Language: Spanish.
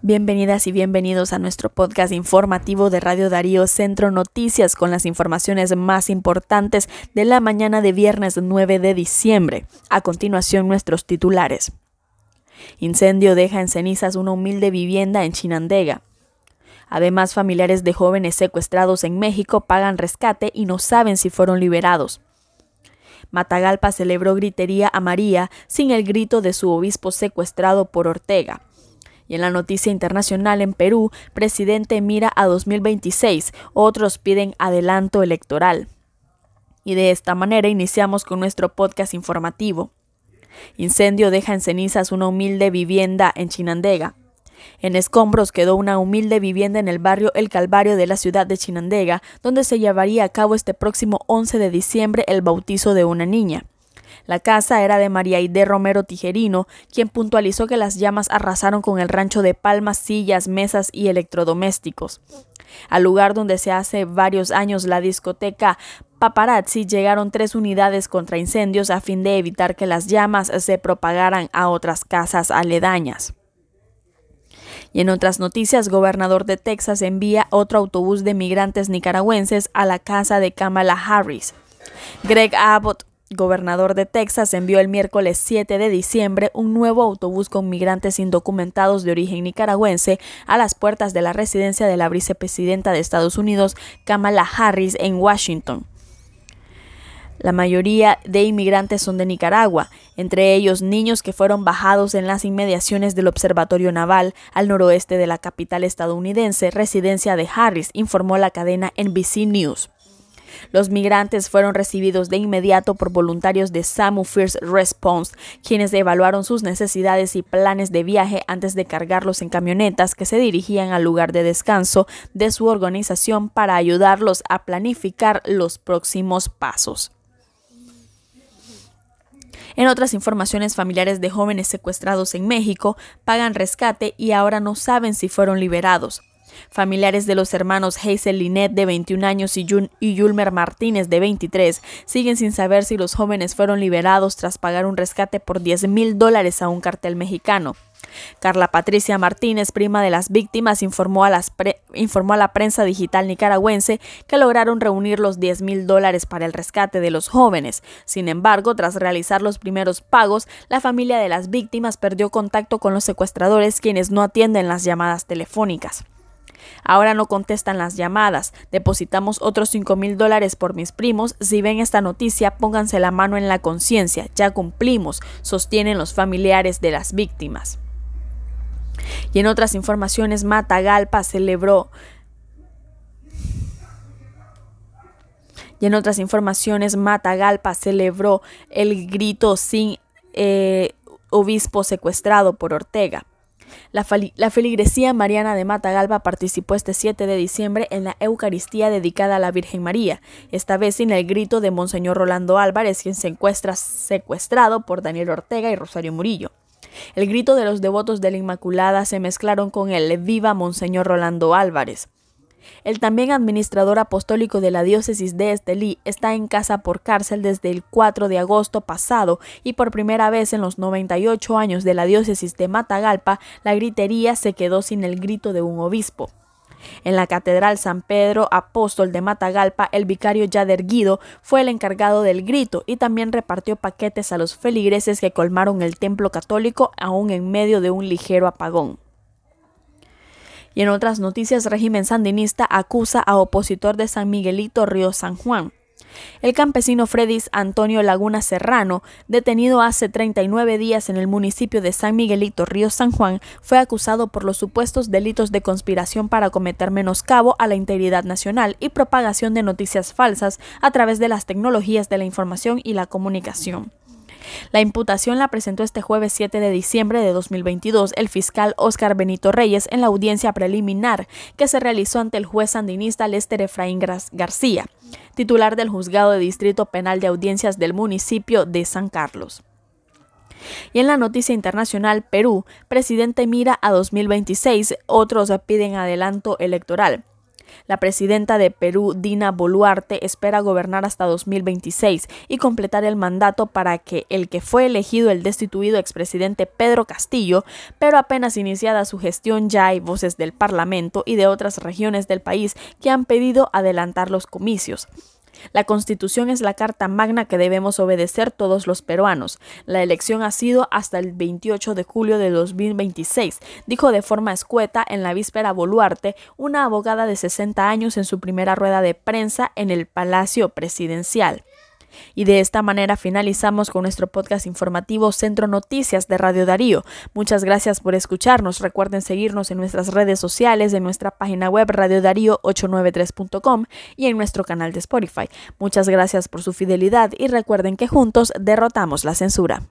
Bienvenidas y bienvenidos a nuestro podcast informativo de Radio Darío Centro Noticias con las informaciones más importantes de la mañana de viernes 9 de diciembre. A continuación nuestros titulares. Incendio deja en cenizas una humilde vivienda en Chinandega. Además, familiares de jóvenes secuestrados en México pagan rescate y no saben si fueron liberados. Matagalpa celebró gritería a María sin el grito de su obispo secuestrado por Ortega. Y en la noticia internacional en Perú, presidente mira a 2026, otros piden adelanto electoral. Y de esta manera iniciamos con nuestro podcast informativo. Incendio deja en cenizas una humilde vivienda en Chinandega. En escombros quedó una humilde vivienda en el barrio El Calvario de la ciudad de Chinandega, donde se llevaría a cabo este próximo 11 de diciembre el bautizo de una niña. La casa era de María Ide Romero Tijerino, quien puntualizó que las llamas arrasaron con el rancho de palmas, sillas, mesas y electrodomésticos. Al lugar donde se hace varios años la discoteca Paparazzi llegaron tres unidades contra incendios a fin de evitar que las llamas se propagaran a otras casas aledañas. Y en otras noticias, gobernador de Texas envía otro autobús de migrantes nicaragüenses a la casa de Kamala Harris. Greg Abbott gobernador de Texas envió el miércoles 7 de diciembre un nuevo autobús con migrantes indocumentados de origen nicaragüense a las puertas de la residencia de la vicepresidenta de Estados Unidos, Kamala Harris, en Washington. La mayoría de inmigrantes son de Nicaragua, entre ellos niños que fueron bajados en las inmediaciones del Observatorio Naval al noroeste de la capital estadounidense, residencia de Harris, informó la cadena NBC News. Los migrantes fueron recibidos de inmediato por voluntarios de SAMU First Response, quienes evaluaron sus necesidades y planes de viaje antes de cargarlos en camionetas que se dirigían al lugar de descanso de su organización para ayudarlos a planificar los próximos pasos. En otras informaciones, familiares de jóvenes secuestrados en México pagan rescate y ahora no saben si fueron liberados. Familiares de los hermanos Hazel Linet de 21 años y, Yulmer Martínez de 23 siguen sin saber si los jóvenes fueron liberados tras pagar un rescate por 10 mil dólares a un cartel mexicano. Carla Patricia Martínez, prima de las víctimas, informó a, informó a la prensa digital nicaragüense que lograron reunir los 10 mil dólares para el rescate de los jóvenes. Sin embargo, tras realizar los primeros pagos, la familia de las víctimas perdió contacto con los secuestradores quienes no atienden las llamadas telefónicas. Ahora no contestan las llamadas. Depositamos otros 5 mil dólares por mis primos. Si ven esta noticia, pónganse la mano en la conciencia. Ya cumplimos, sostienen los familiares de las víctimas. Y en otras informaciones, Matagalpa celebró Y en otras informaciones, Matagalpa celebró el grito sin eh, obispo secuestrado por Ortega. La, feligresía mariana de Matagalpa participó este 7 de diciembre en la Eucaristía dedicada a la Virgen María, esta vez sin el grito de Monseñor Rolando Álvarez, quien se encuentra secuestrado por Daniel Ortega y Rosario Murillo. El grito de los devotos de la Inmaculada se mezclaron con el Viva Monseñor Rolando Álvarez. El también administrador apostólico de la diócesis de Estelí está en casa por cárcel desde el 4 de agosto pasado y por primera vez en los 98 años de la diócesis de Matagalpa, la gritería se quedó sin el grito de un obispo. En la Catedral San Pedro Apóstol de Matagalpa, el vicario Yader Guido fue el encargado del grito y también repartió paquetes a los feligreses que colmaron el templo católico aún en medio de un ligero apagón. Y en otras noticias, régimen sandinista acusa a opositor de San Miguelito Río San Juan. El campesino Fredis Antonio Laguna Serrano, detenido hace 39 días en el municipio de San Miguelito, Río San Juan, fue acusado por los supuestos delitos de conspiración para cometer menoscabo a la integridad nacional y propagación de noticias falsas a través de las tecnologías de la información y la comunicación. La imputación la presentó este jueves 7 de diciembre de 2022 el fiscal Óscar Benito Reyes en la audiencia preliminar que se realizó ante el juez sandinista Lester Efraín García, titular del juzgado de distrito penal de audiencias del municipio de San Carlos. Y en la noticia internacional, Perú, presidente mira a 2026, otros piden adelanto electoral. La presidenta de Perú, Dina Boluarte, espera gobernar hasta 2026 y completar el mandato para que el que fue elegido el destituido expresidente Pedro Castillo, pero apenas iniciada su gestión ya hay voces del Parlamento y de otras regiones del país que han pedido adelantar los comicios. La Constitución es la carta magna que debemos obedecer todos los peruanos. La elección ha sido hasta el 28 de julio de 2026, dijo de forma escueta en la víspera Boluarte, una abogada de 60 años en su primera rueda de prensa en el Palacio Presidencial. Y de esta manera finalizamos con nuestro podcast informativo Centro Noticias de Radio Darío. Muchas gracias por escucharnos. Recuerden seguirnos en nuestras redes sociales, en nuestra página web radiodarío893.com y en nuestro canal de Spotify. Muchas gracias por su fidelidad y recuerden que juntos derrotamos la censura.